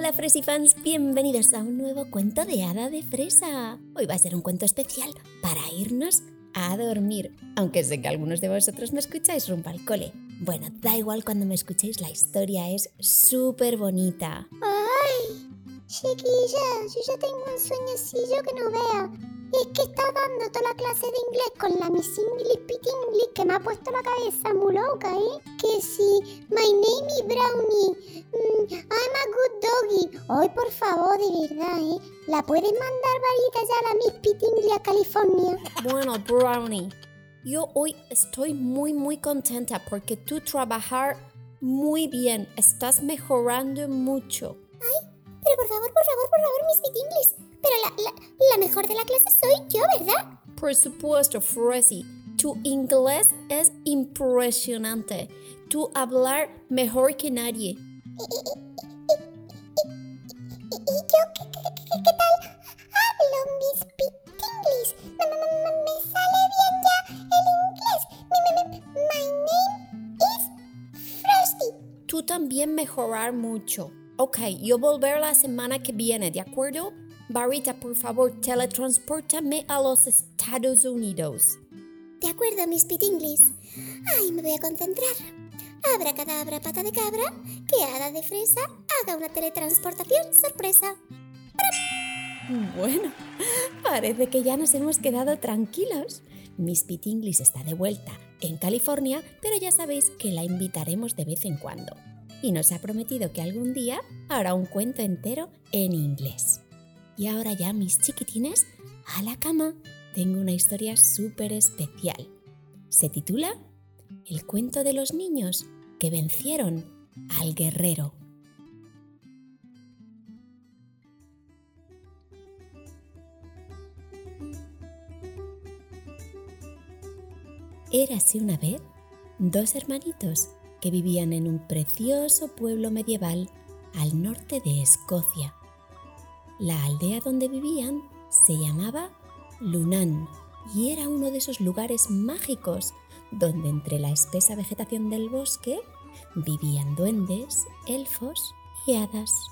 Hola Fresifans, bienvenidos a un nuevo cuento de hada de fresa. Hoy va a ser un cuento especial para irnos a dormir, aunque sé que algunos de vosotros me escucháis rumbo al cole. Bueno, da igual cuando me escuchéis, la historia es súper bonita. ¡Ay! Chiquilla, yo ya tengo un sueñecillo que no vea. Es que está dando toda la clase de inglés con la Miss English English que me ha puesto la cabeza muy loca, ¿eh? Que si, my name is Brownie, mm, I'm a good doggy. Ay, por favor, de verdad, ¿eh? ¿La puedes mandar varita ya a la Miss English a California? Bueno, Brownie, yo hoy estoy muy, muy contenta porque tú trabajar muy bien, estás mejorando mucho. Ay, pero por favor, por favor, por favor, Miss English pero la, la, mejor de la clase soy yo, ¿verdad? Por supuesto, Fresy. Tu inglés es impresionante. Tu hablar mejor que nadie. ¿Y, yo qué, tal hablo, Miss English? Me, me, sale bien ya el inglés. my name is Frosty. Tú también mejorar mucho. Ok, yo volver la semana que viene, ¿de acuerdo? Barita, por favor, teletransportame a los Estados Unidos. De acuerdo, Miss Pitinglis. Ay, me voy a concentrar. Abra cadabra, pata de cabra, que hada de fresa haga una teletransportación sorpresa. Bueno, parece que ya nos hemos quedado tranquilos. Miss Pitinglis está de vuelta en California, pero ya sabéis que la invitaremos de vez en cuando. Y nos ha prometido que algún día hará un cuento entero en inglés. Y ahora ya, mis chiquitines, a la cama. Tengo una historia súper especial. Se titula El cuento de los niños que vencieron al guerrero. Érase una vez dos hermanitos que vivían en un precioso pueblo medieval al norte de Escocia. La aldea donde vivían se llamaba Lunan y era uno de esos lugares mágicos donde entre la espesa vegetación del bosque vivían duendes, elfos y hadas.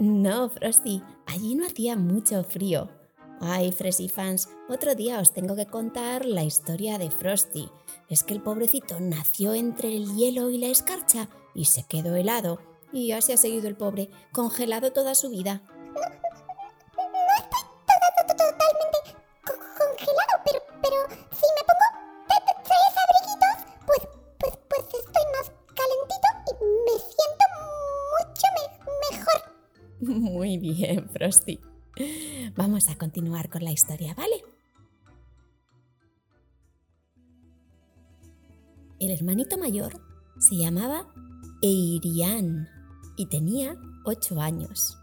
No, Frosty, allí no hacía mucho frío. Ay, Frosty fans, otro día os tengo que contar la historia de Frosty. Es que el pobrecito nació entre el hielo y la escarcha y se quedó helado. Y así ha seguido el pobre, congelado toda su vida. Muy bien, Frosty. Vamos a continuar con la historia, ¿vale? El hermanito mayor se llamaba Eirian y tenía ocho años.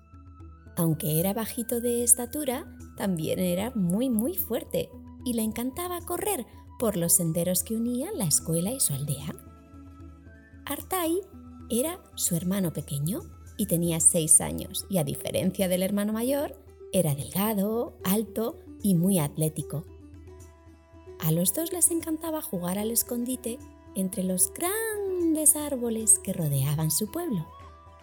Aunque era bajito de estatura, también era muy muy fuerte y le encantaba correr por los senderos que unían la escuela y su aldea. Artai era su hermano pequeño y tenía seis años y a diferencia del hermano mayor, era delgado, alto y muy atlético. A los dos les encantaba jugar al escondite entre los grandes árboles que rodeaban su pueblo.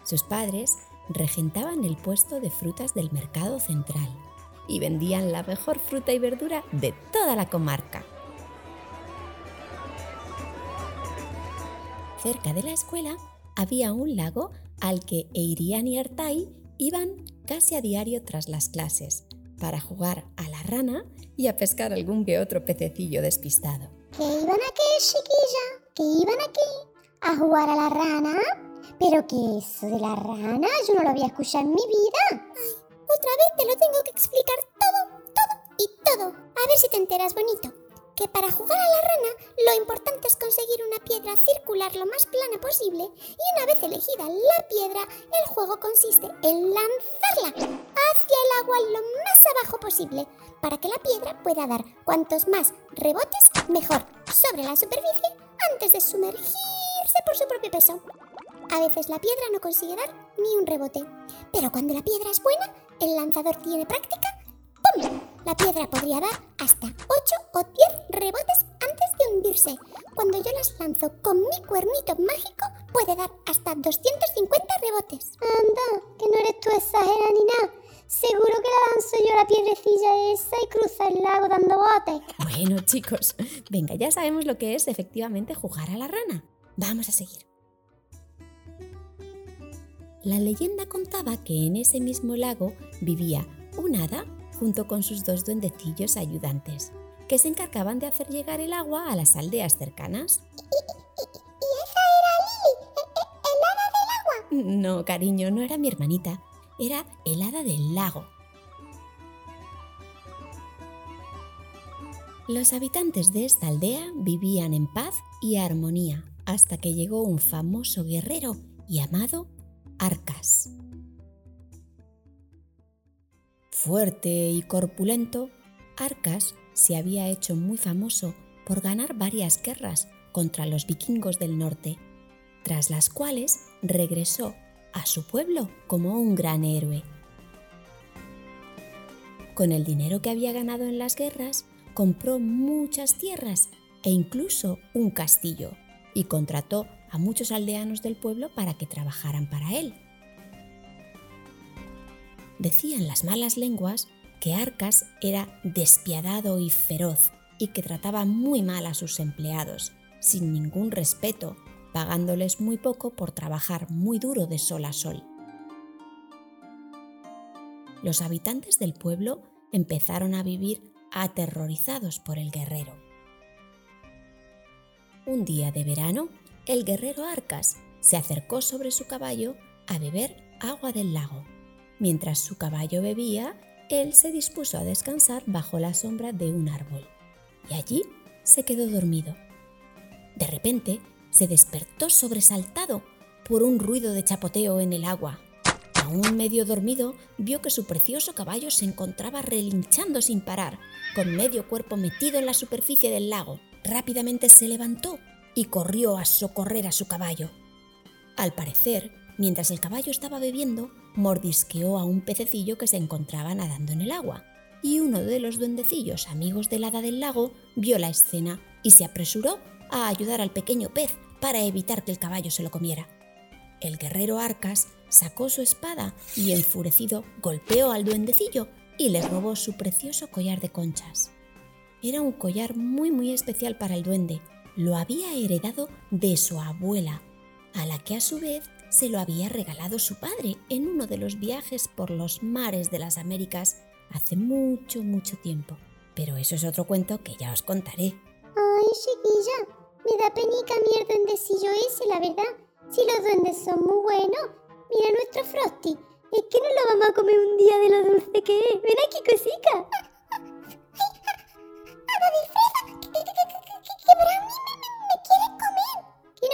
Sus padres regentaban el puesto de frutas del mercado central y vendían la mejor fruta y verdura de toda la comarca. Cerca de la escuela había un lago al que Eirian y Artai iban casi a diario tras las clases, para jugar a la rana y a pescar algún que otro pececillo despistado. ¿Que iban aquí, chiquilla? ¿Que iban aquí a jugar a la rana? Pero que eso de la rana yo no lo había escuchado en mi vida. Ay, otra vez te lo tengo que explicar todo, todo y todo. A ver si te enteras bonito que para jugar a la rana lo importante es conseguir una piedra circular lo más plana posible y una vez elegida la piedra, el juego consiste en lanzarla hacia el agua lo más abajo posible para que la piedra pueda dar cuantos más rebotes mejor sobre la superficie antes de sumergirse por su propio peso. A veces la piedra no consigue dar ni un rebote. Pero cuando la piedra es buena, el lanzador tiene práctica, ¡pum! La piedra podría dar hasta 8 o 10 rebotes antes de hundirse. Cuando yo las lanzo con mi cuernito mágico, puede dar hasta 250 rebotes. Anda, que no eres tú exagera ni nada. Seguro que la lanzo yo la piedrecilla esa y cruza el lago dando botes. Bueno, chicos, venga, ya sabemos lo que es efectivamente jugar a la rana. Vamos a seguir. La leyenda contaba que en ese mismo lago vivía un hada junto con sus dos duendecillos ayudantes, que se encargaban de hacer llegar el agua a las aldeas cercanas. ¿Y, esa era Lily, el hada del agua? No, cariño, no era mi hermanita, era el hada del lago. Los habitantes de esta aldea vivían en paz y armonía hasta que llegó un famoso guerrero llamado Arcas. Fuerte y corpulento, Arcas se había hecho muy famoso por ganar varias guerras contra los vikingos del norte, tras las cuales regresó a su pueblo como un gran héroe. Con el dinero que había ganado en las guerras, compró muchas tierras e incluso un castillo y contrató a muchos aldeanos del pueblo para que trabajaran para él. Decían las malas lenguas que Arcas era despiadado y feroz y que trataba muy mal a sus empleados, sin ningún respeto, pagándoles muy poco por trabajar muy duro de sol a sol. Los habitantes del pueblo empezaron a vivir aterrorizados por el guerrero. Un día de verano, el guerrero Arcas se acercó sobre su caballo a beber agua del lago. Mientras su caballo bebía, él se dispuso a descansar bajo la sombra de un árbol. Y allí se quedó dormido. De repente, se despertó sobresaltado por un ruido de chapoteo en el agua. Aún medio dormido, vio que su precioso caballo se encontraba relinchando sin parar, con medio cuerpo metido en la superficie del lago. Rápidamente se levantó y corrió a socorrer a su caballo. Al parecer, mientras el caballo estaba bebiendo, mordisqueó a un pececillo que se encontraba nadando en el agua. Y uno de los duendecillos amigos del hada del lago vio la escena y se apresuró a ayudar al pequeño pez para evitar que el caballo se lo comiera. El guerrero Arcas sacó su espada y enfurecido golpeó al duendecillo y le robó su precioso collar de conchas. Era un collar muy muy especial para el duende, lo había heredado de su abuela, a la que a su vez se lo había regalado su padre en uno de los viajes por los mares de las Américas hace mucho, mucho tiempo. Pero eso es otro cuento que ya os contaré. Ay, chiquilla, me da penica mi el duendecillo ese, la verdad. Si los duendes son muy buenos, mira nuestro Frosty. Es que no lo vamos a comer un día de lo dulce que es. Ven aquí, cosica.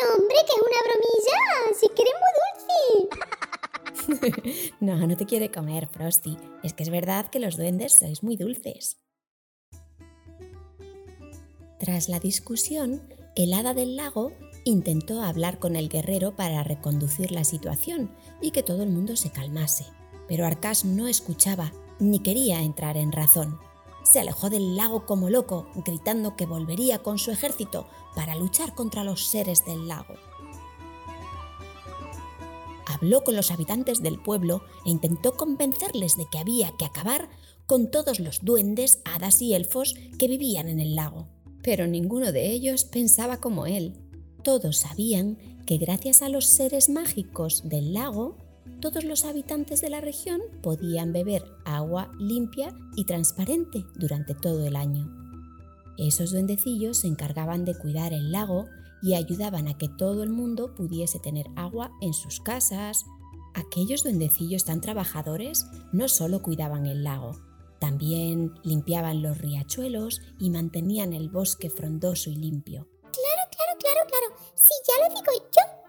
hombre, que es una bromilla. No, no te quiere comer, Frosty. Es que es verdad que los duendes sois muy dulces. Tras la discusión, el hada del lago intentó hablar con el guerrero para reconducir la situación y que todo el mundo se calmase. Pero Arcas no escuchaba ni quería entrar en razón se alejó del lago como loco, gritando que volvería con su ejército para luchar contra los seres del lago. Habló con los habitantes del pueblo e intentó convencerles de que había que acabar con todos los duendes, hadas y elfos que vivían en el lago. Pero ninguno de ellos pensaba como él. Todos sabían que gracias a los seres mágicos del lago, todos los habitantes de la región podían beber agua limpia y transparente durante todo el año. Esos duendecillos se encargaban de cuidar el lago y ayudaban a que todo el mundo pudiese tener agua en sus casas. Aquellos duendecillos tan trabajadores no solo cuidaban el lago, también limpiaban los riachuelos y mantenían el bosque frondoso y limpio. Claro, claro, claro, claro. Si ya lo digo yo,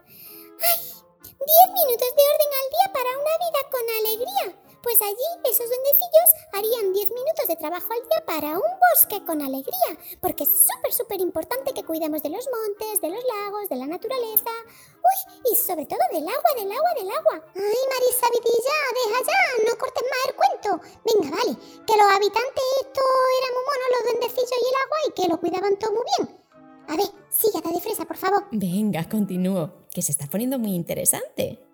10 minutos de orden al día para una vida con alegría. Pues allí esos duendecillos harían 10 minutos de trabajo al día para un bosque con alegría, porque es súper, súper importante que cuidemos de los montes, de los lagos, de la naturaleza. Uy, y sobre todo del agua, del agua, del agua. Ay, Marisa Vidilla, deja ya, no cortes más el cuento. Venga, vale, que los habitantes estos eran muy monos, los duendecillos y el agua, y que lo cuidaban todo muy bien. A ver, sígate de fresa, por favor. Venga, continúo, que se está poniendo muy interesante.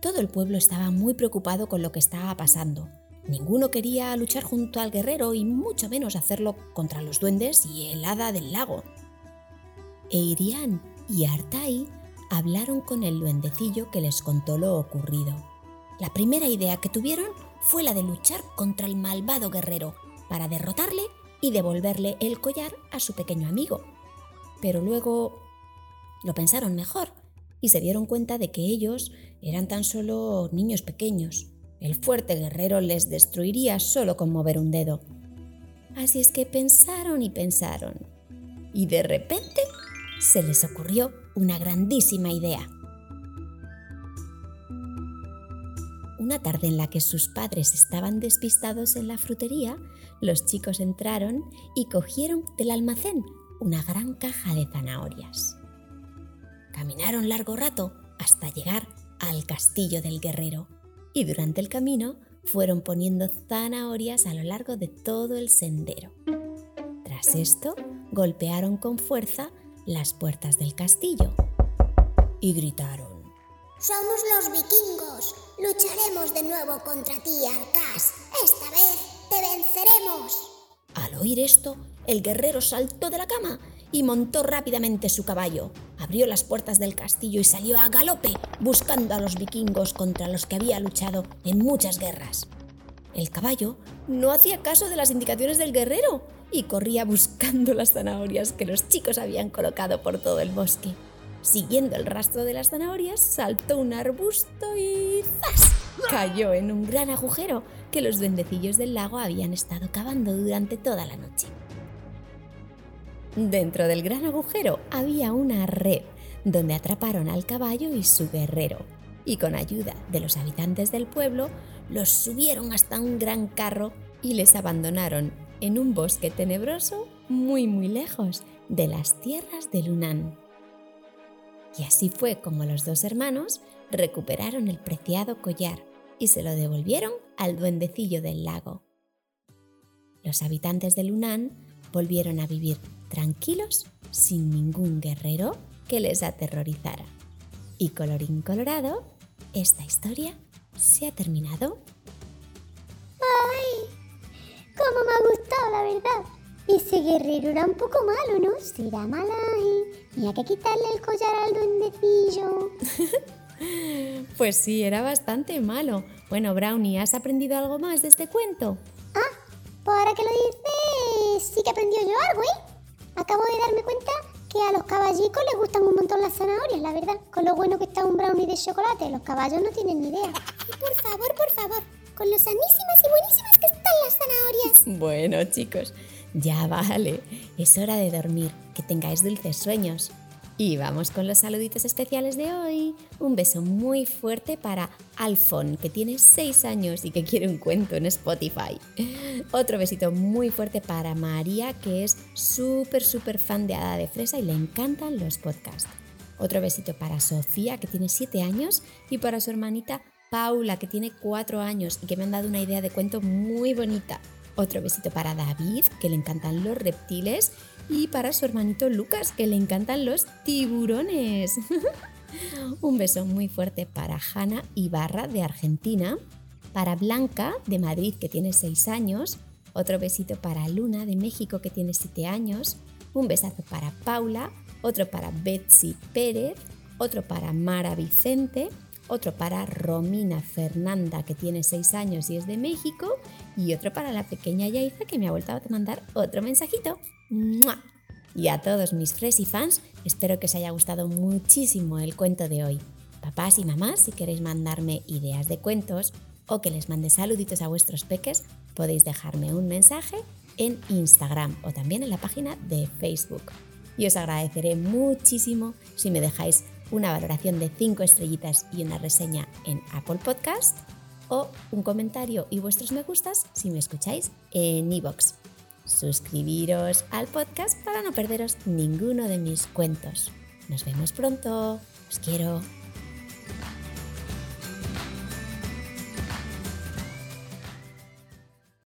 Todo el pueblo estaba muy preocupado con lo que estaba pasando. Ninguno quería luchar junto al guerrero y mucho menos hacerlo contra los duendes y el hada del lago. Eirian y Artai hablaron con el duendecillo que les contó lo ocurrido. La primera idea que tuvieron fue la de luchar contra el malvado guerrero para derrotarle y devolverle el collar a su pequeño amigo. Pero luego lo pensaron mejor y se dieron cuenta de que ellos eran tan solo niños pequeños. El fuerte guerrero les destruiría solo con mover un dedo. Así es que pensaron y pensaron. Y de repente se les ocurrió una grandísima idea. Una tarde en la que sus padres estaban despistados en la frutería, los chicos entraron y cogieron del almacén una gran caja de zanahorias. Caminaron largo rato hasta llegar al castillo del guerrero y durante el camino fueron poniendo zanahorias a lo largo de todo el sendero. Tras esto, golpearon con fuerza las puertas del castillo y gritaron. Somos los vikingos. Lucharemos de nuevo contra ti, Arcas. Esta vez te venceremos. Al oír esto, el guerrero saltó de la cama y montó rápidamente su caballo. Abrió las puertas del castillo y salió a galope, buscando a los vikingos contra los que había luchado en muchas guerras. El caballo no hacía caso de las indicaciones del guerrero y corría buscando las zanahorias que los chicos habían colocado por todo el bosque. Siguiendo el rastro de las zanahorias, saltó un arbusto y ¡zas! cayó en un gran agujero que los duendecillos del lago habían estado cavando durante toda la noche. Dentro del gran agujero había una red donde atraparon al caballo y su guerrero, y con ayuda de los habitantes del pueblo los subieron hasta un gran carro y les abandonaron en un bosque tenebroso muy muy lejos de las tierras de Lunan. Y así fue como los dos hermanos recuperaron el preciado collar y se lo devolvieron al duendecillo del lago. Los habitantes de Lunan volvieron a vivir tranquilos sin ningún guerrero que les aterrorizara. Y colorín colorado, esta historia se ha terminado. ¡Ay! ¡Cómo me ha gustado, la verdad! Ese guerrero era un poco malo, ¿no? Será mala y hay que quitarle el collar al duendecillo. pues sí, era bastante malo. Bueno, Brownie, ¿has aprendido algo más de este cuento? Ah, pues ahora que lo dices, sí que aprendió yo algo, ¿eh? Acabo de darme cuenta que a los caballicos les gustan un montón las zanahorias, la verdad. Con lo bueno que está un brownie de chocolate, los caballos no tienen ni idea. por favor, por favor, con lo sanísimas y buenísimas que están las zanahorias. Bueno, chicos, ya vale, es hora de dormir, que tengáis dulces sueños. Y vamos con los saluditos especiales de hoy. Un beso muy fuerte para Alfon, que tiene 6 años y que quiere un cuento en Spotify. Otro besito muy fuerte para María, que es súper, súper fan de Hada de Fresa y le encantan los podcasts. Otro besito para Sofía, que tiene 7 años, y para su hermanita Paula, que tiene 4 años y que me han dado una idea de cuento muy bonita. Otro besito para David, que le encantan los reptiles y para su hermanito Lucas, que le encantan los tiburones. Un beso muy fuerte para Hanna Ibarra de Argentina, para Blanca de Madrid que tiene 6 años, otro besito para Luna de México que tiene 7 años, un besazo para Paula, otro para Betsy Pérez, otro para Mara Vicente, otro para Romina Fernanda que tiene 6 años y es de México y otro para la pequeña Yaiza que me ha vuelto a mandar otro mensajito. Y a todos mis Fresi fans, espero que os haya gustado muchísimo el cuento de hoy. Papás y mamás, si queréis mandarme ideas de cuentos o que les mande saluditos a vuestros peques, podéis dejarme un mensaje en Instagram o también en la página de Facebook. Y os agradeceré muchísimo si me dejáis una valoración de 5 estrellitas y una reseña en Apple Podcast o un comentario y vuestros me gustas si me escucháis en iVoox. Suscribiros al podcast para no perderos ninguno de mis cuentos. Nos vemos pronto. Os quiero.